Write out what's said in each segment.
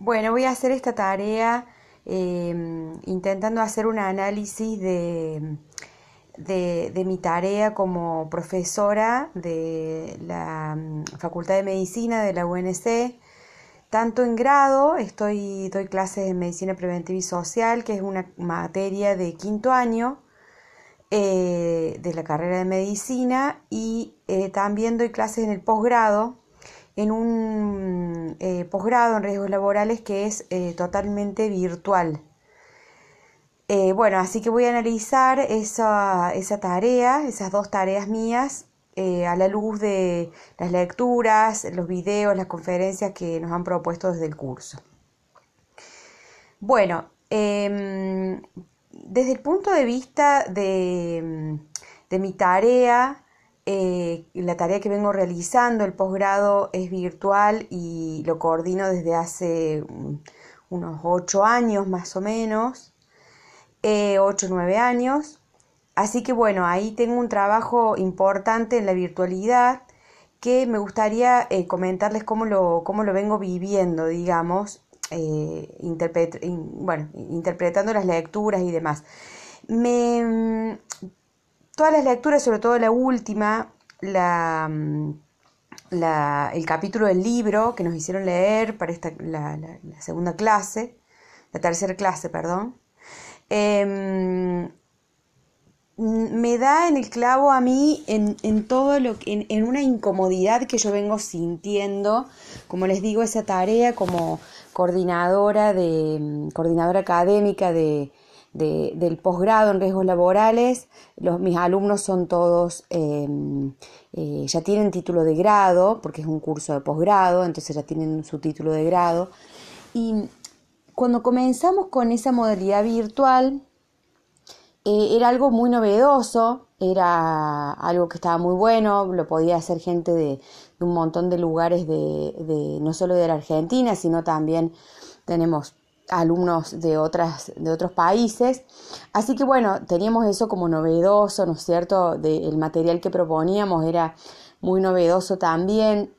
Bueno, voy a hacer esta tarea em, intentando hacer un análisis de, de, mi tarea como profesora de la mm, Facultad de Medicina de la UNC. Tanto en grado, estoy, doy clases de Medicina Preventiva y Social, que es una materia de quinto año eh, de la carrera de Medicina, y eh, también doy clases en el posgrado en un eh, posgrado en riesgos laborales que es eh, totalmente virtual. Eh, bueno, así que voy a analizar esa, esa tarea, esas dos tareas mías, a la luz de las lecturas, los videos, las conferencias que nos han propuesto desde el curso. Bueno, em, desde el punto de vista de, de mi tarea, eh, la tarea que vengo realizando, el posgrado, es virtual y lo coordino desde hace mm, unos ocho años más o menos, eh, ocho o nueve años. Así que bueno, ahí tengo un trabajo importante en la virtualidad que me gustaría eh, comentarles cómo lo, cómo lo vengo viviendo, digamos, bueno, interpretando las lecturas y demás. Me, mm, todas las lecturas, sobre todo la última, la, mm, el capítulo del libro que nos hicieron leer para esta, la, segunda clase, la tercera clase, perdón, em, me da en el clavo a mí en, en todo lo en, en, una incomodidad que yo vengo sintiendo, como les digo, esa tarea como coordinadora de mm, coordinadora académica de, del posgrado en riesgos laborales, los, mis alumnos son todos, em, eh, ya tienen título de grado, porque es un curso de posgrado, entonces ya tienen su título de grado. Y cuando comenzamos con esa modalidad virtual, eh, era algo muy novedoso, era algo que estaba muy bueno, lo podía hacer gente de, un montón de lugares de, de, no solo de la Argentina, sino también tenemos alumnos de, otras, de otros países. Así que bueno, teníamos eso como novedoso, ¿no es cierto? el material que proponíamos era muy novedoso también.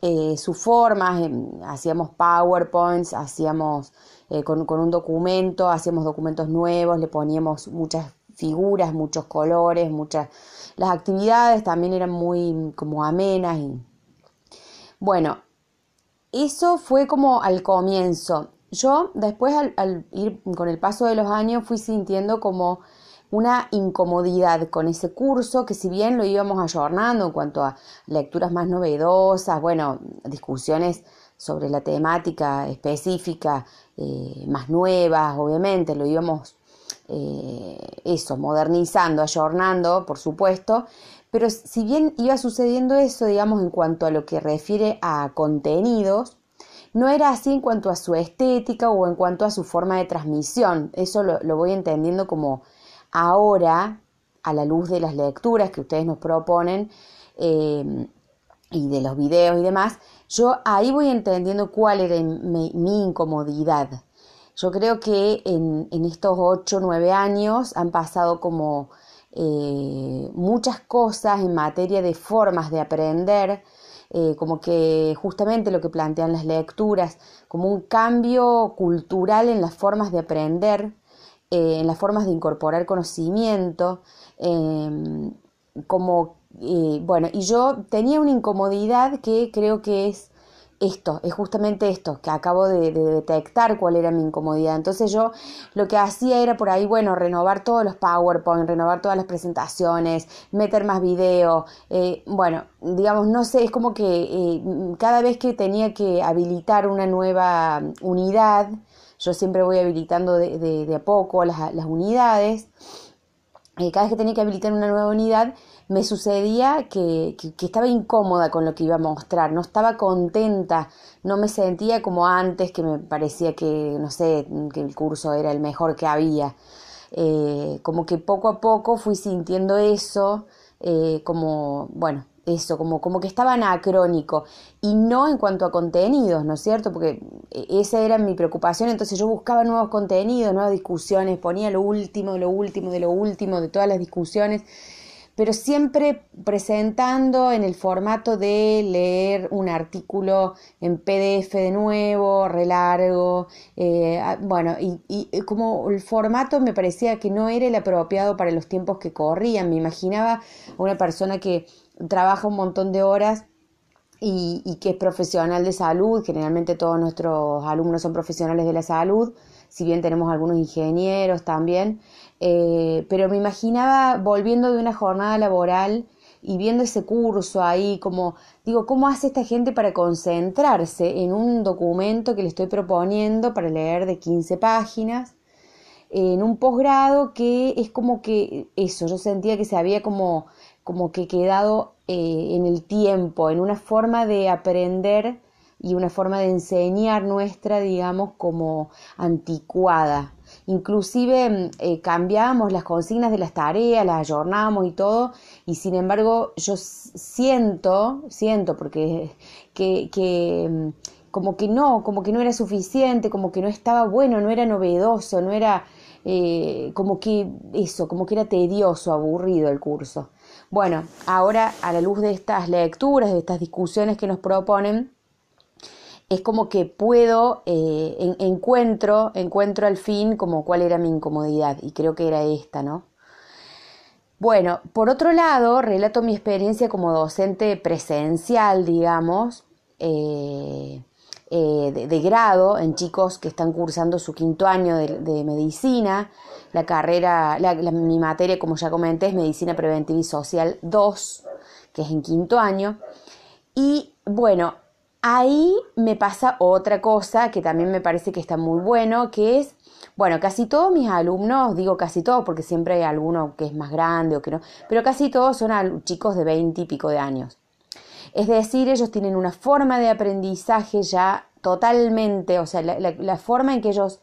Eh, su forma, em, hacíamos PowerPoints, hacíamos eh, con, con, un documento, hacíamos documentos nuevos, le poníamos muchas figuras, muchos colores, muchas... Las actividades también eran muy como amenas. Bueno, eso fue como al comienzo. Yo después al, ir con el paso de los años fui sintiendo como una incomodidad con ese curso que si bien lo íbamos ayornando en cuanto a lecturas más novedosas, bueno, discusiones sobre la temática específica eh, más nuevas, obviamente, lo íbamos eh, eso, modernizando, ayornando, por supuesto, pero si bien iba sucediendo eso, digamos, en cuanto a lo que refiere a contenidos, no era así en cuanto a su estética o en cuanto a su forma de transmisión. Eso lo, voy entendiendo como ahora, a la luz de las lecturas que ustedes nos proponen eh, y de los videos y demás, yo ahí voy entendiendo cuál era mi, incomodidad. Yo creo que en, estos 8 o 9 años han pasado como eh, muchas cosas en materia de formas de aprender, eh, como que justamente lo que plantean las lecturas, como un cambio cultural en las formas de aprender, eh, en las formas de incorporar conocimiento, em, como, eh, bueno, y yo tenía una incomodidad que creo que es esto, es justamente esto, que acabo de, detectar cuál era mi incomodidad. Entonces yo lo que hacía era por ahí, bueno, renovar todos los PowerPoint, renovar todas las presentaciones, meter más video, eh, bueno, digamos, no sé, es como que eh, cada vez que tenía que habilitar una nueva unidad, yo siempre voy habilitando de, a poco las, las unidades, eh, cada vez que tenía que habilitar una nueva unidad, me sucedía que, estaba incómoda con lo que iba a mostrar, no estaba contenta, no me sentía como antes, que me parecía que, no sé, que el curso era el mejor que había. Eh, como que poco a poco fui sintiendo eso, eh, como, bueno, eso, como, como que estaba anacrónico y no en cuanto a contenidos, ¿no es cierto? Porque esa era mi preocupación, entonces yo buscaba nuevos contenidos, nuevas discusiones, ponía lo último, lo último, de lo último, de todas las discusiones pero siempre presentando en el formato de leer un artículo en PDF de nuevo, re largo, eh, bueno, y, y, como el formato me parecía que no era el apropiado para los tiempos que corrían, me imaginaba una persona que trabaja un montón de horas y, y, que es profesional de salud, generalmente todos nuestros alumnos son profesionales de la salud, si bien tenemos algunos ingenieros también, eh, pero me imaginaba volviendo de una jornada laboral y viendo ese curso ahí, como digo, ¿cómo hace esta gente para concentrarse en un documento que le estoy proponiendo para leer de 15 páginas? En un posgrado que es como que eso, yo sentía que se había como, como que quedado eh, en el tiempo, en una forma de aprender y una forma de enseñar nuestra, digamos, como anticuada. Inclusive mm, eh, cambiamos las consignas de las tareas, las ayornamos y todo, y sin embargo yo siento, siento, porque que, que mm, como que no, como que no era suficiente, como que no estaba bueno, no era novedoso, no era eh, como que eso, como que era tedioso, aburrido el curso. Bueno, ahora a la luz de estas lecturas, de estas discusiones que nos proponen, es como que puedo, eh, encuentro, encuentro al fin como cuál era mi incomodidad y creo que era esta, ¿no? Bueno, por otro lado, relato mi experiencia como docente presencial, digamos, eh, eh, de, grado en chicos que están cursando su quinto año de, medicina. La carrera, mi materia, como ya comenté, es Medicina Preventiva y Social 2, que es en quinto año. Y bueno, Ahí me pasa otra cosa que también me parece que está muy bueno, que es, bueno, casi todos mis alumnos, digo casi todos porque siempre hay alguno que es más grande o que no, pero casi todos son chicos de 20 y pico de años. Es decir, ellos tienen una forma de aprendizaje ya totalmente, o sea, la, forma en que ellos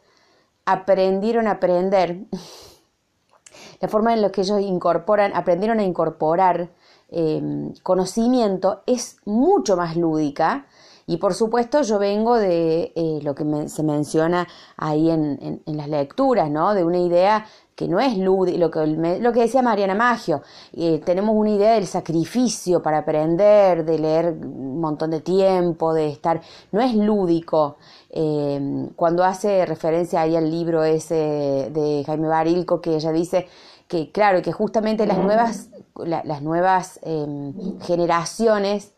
aprendieron a aprender, la forma en la que ellos incorporan, aprendieron a incorporar eh, conocimiento es mucho más lúdica y por supuesto yo vengo de eh, lo que se menciona ahí en, las lecturas, ¿no? De una idea que no es lúdica, lo que, lo que decía Mariana Maggio, eh, tenemos una idea del sacrificio para aprender, de leer un montón de tiempo, de estar, no es lúdico. Eh, cuando hace referencia ahí al libro ese de Jaime Barilco, que ella dice que, claro, que justamente las nuevas, las nuevas em, generaciones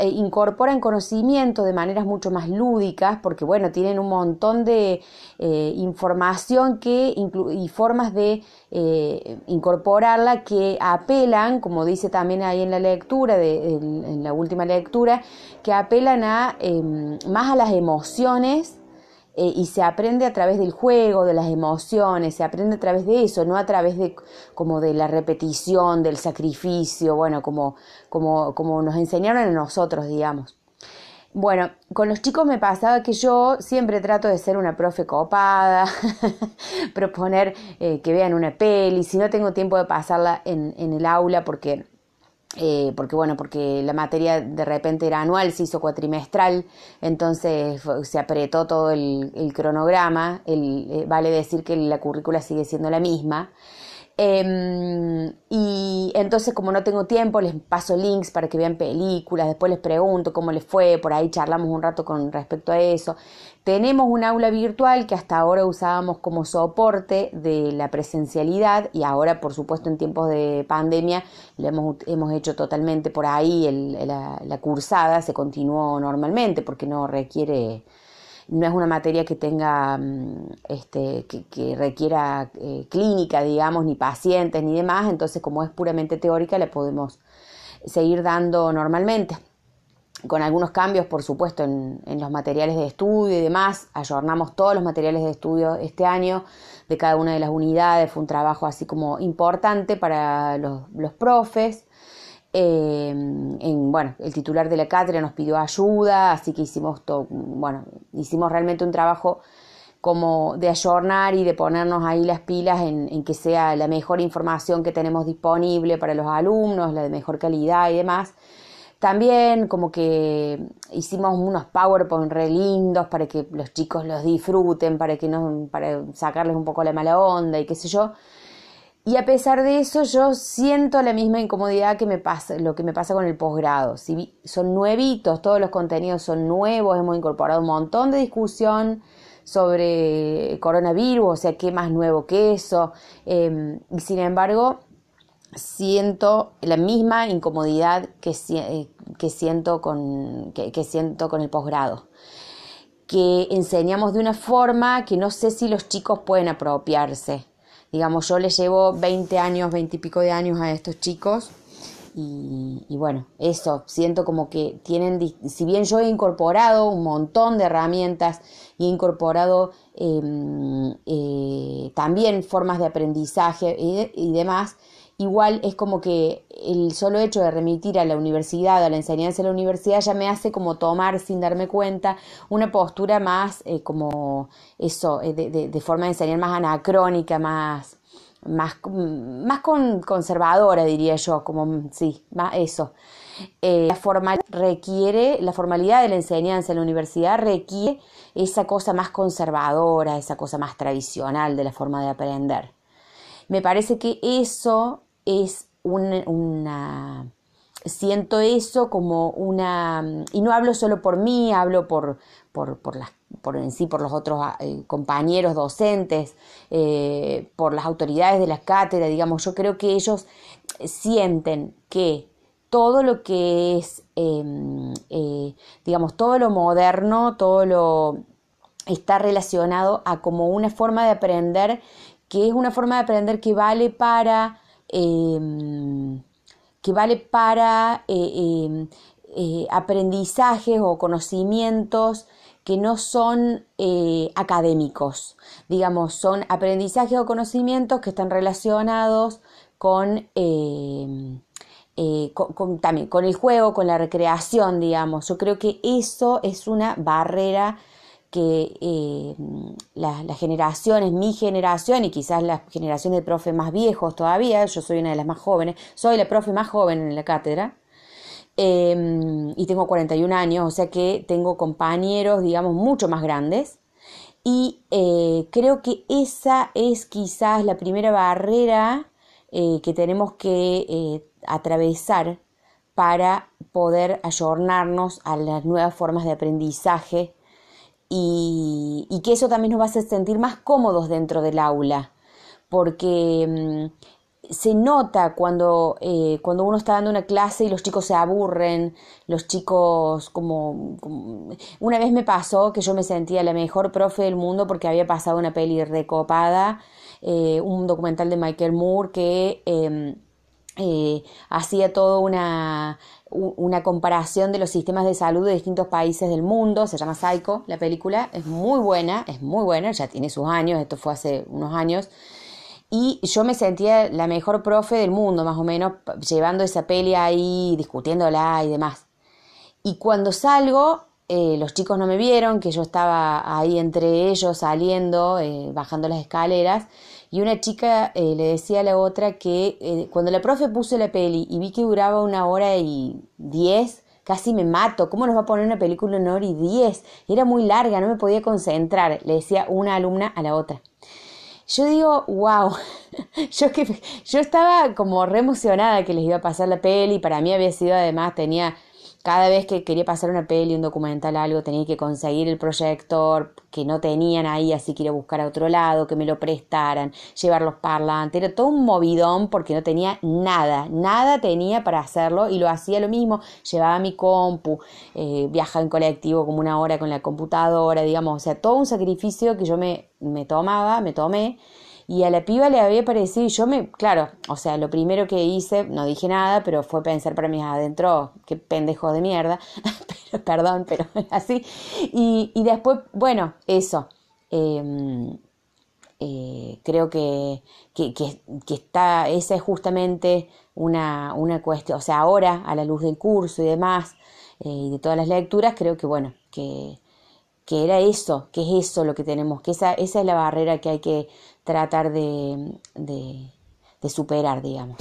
incorporan conocimiento de maneras mucho más lúdicas, porque bueno, tienen un montón de eh, información que y formas de eh, incorporarla que apelan, como dice también ahí en la lectura, de, en, la última lectura, que apelan a em, más a las emociones eh, y se aprende a través del juego, de las emociones, se aprende a través de eso, no a través de como de la repetición, del sacrificio, bueno, como, como, como nos enseñaron a nosotros, digamos. Bueno, con los chicos me pasaba que yo siempre trato de ser una profe copada, proponer eh, que vean una peli, si no tengo tiempo de pasarla en, en el aula porque eh, porque bueno, porque la materia de repente era anual, se hizo cuatrimestral, entonces se apretó todo el, cronograma, eh, vale decir que la currícula sigue siendo la misma. Em, y entonces como no tengo tiempo, les paso links para que vean películas, después les pregunto cómo les fue, por ahí charlamos un rato con respecto a eso. Tenemos un aula virtual que hasta ahora usábamos como soporte de la presencialidad y ahora, por supuesto, en tiempos de pandemia, lo hemos, hemos hecho totalmente por ahí, la, la cursada se continuó normalmente porque no requiere no es una materia que tenga, mm, este, que, requiera eh, clínica, digamos, ni pacientes ni demás, entonces como es puramente teórica, le podemos seguir dando normalmente con algunos cambios, por supuesto, en, los materiales de estudio y demás. Ayornamos todos los materiales de estudio este año de cada una de las unidades. Fue un trabajo así como importante para los, profes. Eh, en, bueno, el titular de la cátedra nos pidió ayuda, así que hicimos todo, bueno, hicimos realmente un trabajo como de ayornar y de ponernos ahí las pilas en, en, que sea la mejor información que tenemos disponible para los alumnos, la de mejor calidad y demás. También como que hicimos unos PowerPoint re lindos para que los chicos los disfruten, para que no, para sacarles un poco la mala onda y qué sé yo. Y a pesar de eso, yo siento la misma incomodidad que me pasa, lo que me pasa con el posgrado. Si son nuevitos, todos los contenidos son nuevos, hemos incorporado un montón de discusión sobre coronavirus, o sea, qué más nuevo que eso. Em, y sin embargo, siento la misma incomodidad que, eh, siento, con, que siento con el posgrado que enseñamos de una forma que no sé si los chicos pueden apropiarse. Digamos, yo les llevo 20 años, 20 y pico de años a estos chicos y, bueno, eso, siento como que tienen, si bien yo he incorporado un montón de herramientas y he incorporado em, eh, también formas de aprendizaje y demás, igual es como que el solo hecho de remitir a la universidad, a la enseñanza de la universidad, ya me hace como tomar sin darme cuenta una postura más eh, como eso, eh, de, forma de enseñar más anacrónica, más, más, más conservadora, diría yo, como sí, más eso. Eh, la formal requiere, la formalidad de la enseñanza en la universidad requiere esa cosa más conservadora, esa cosa más tradicional de la forma de aprender. Me parece que eso es una, siento eso como una, y no hablo solo por mí, hablo por, por, por, las, por en sí, por los otros eh, compañeros docentes, eh, por las autoridades de las cátedras, digamos, yo creo que ellos sienten que todo lo que es, em, eh, digamos, todo lo moderno, todo lo está relacionado a como una forma de aprender, que es una forma de aprender que vale para Em, que vale para eh, em, eh, aprendizajes o conocimientos que no son eh, académicos, digamos, son aprendizajes o conocimientos que están relacionados em, con, también con el juego, con la recreación, digamos. Yo creo que eso es una barrera que eh, las generaciones, mi generación y quizás la generación de profe más viejos todavía, yo soy una de las más jóvenes, soy la profe más joven en la cátedra em, y tengo 41 años, o sea que tengo compañeros, digamos, mucho más grandes y eh, creo que esa es quizás la primera barrera eh, que tenemos que atravesar para poder ayornarnos a las nuevas formas de aprendizaje y, que eso también nos va a hacer sentir más cómodos dentro del aula, porque mm, se nota cuando, eh, cuando uno está dando una clase y los chicos se aburren, los chicos como, Una vez me pasó que yo me sentía la mejor profe del mundo porque había pasado una peli recopada, eh, un documental de Michael Moore que... Em, eh, hacía toda una, una comparación de los sistemas de salud de distintos países del mundo, se llama Psycho, la película, es muy buena, es muy buena, ya tiene sus años, esto fue hace unos años, y yo me sentía la mejor profe del mundo, más o menos, llevando esa peli ahí, discutiéndola y demás. Y cuando salgo, eh, los chicos no me vieron, que yo estaba ahí entre ellos saliendo, eh, bajando las escaleras, y una chica eh, le decía a la otra que cuando la profe puso la peli y vi que duraba una hora y diez, casi me mato. ¿Cómo nos va a poner una película en una hora y diez? Era muy larga, no me podía concentrar, le decía una alumna a la otra. Yo digo, wow, yo, que, yo estaba como re emocionada que les iba a pasar la peli, para mí había sido además, tenía cada vez que quería pasar una peli, un documental, algo, tenía que conseguir el proyector que no tenían ahí, así que ir a buscar a otro lado, que me lo prestaran, llevar los parlantes, era todo un movidón porque no tenía nada, nada tenía para hacerlo y lo hacía lo mismo, llevaba mi compu, eh, viajaba en colectivo como una hora con la computadora, digamos, o sea, todo un sacrificio que yo me, me tomaba, me tomé y a la piba le había parecido, yo me, claro, o sea, lo primero que hice, no dije nada, pero fue pensar para mí adentro, qué pendejo de mierda, pero, perdón, pero así. Y, y después, bueno, eso. Em, eh, creo que, que, que, está, esa es justamente una, una cuestión, o sea, ahora a la luz del curso y demás, eh, y de todas las lecturas, creo que bueno, que, que era eso, que es eso lo que tenemos, que esa, esa es la barrera que hay que tratar de, de, de superar, digamos.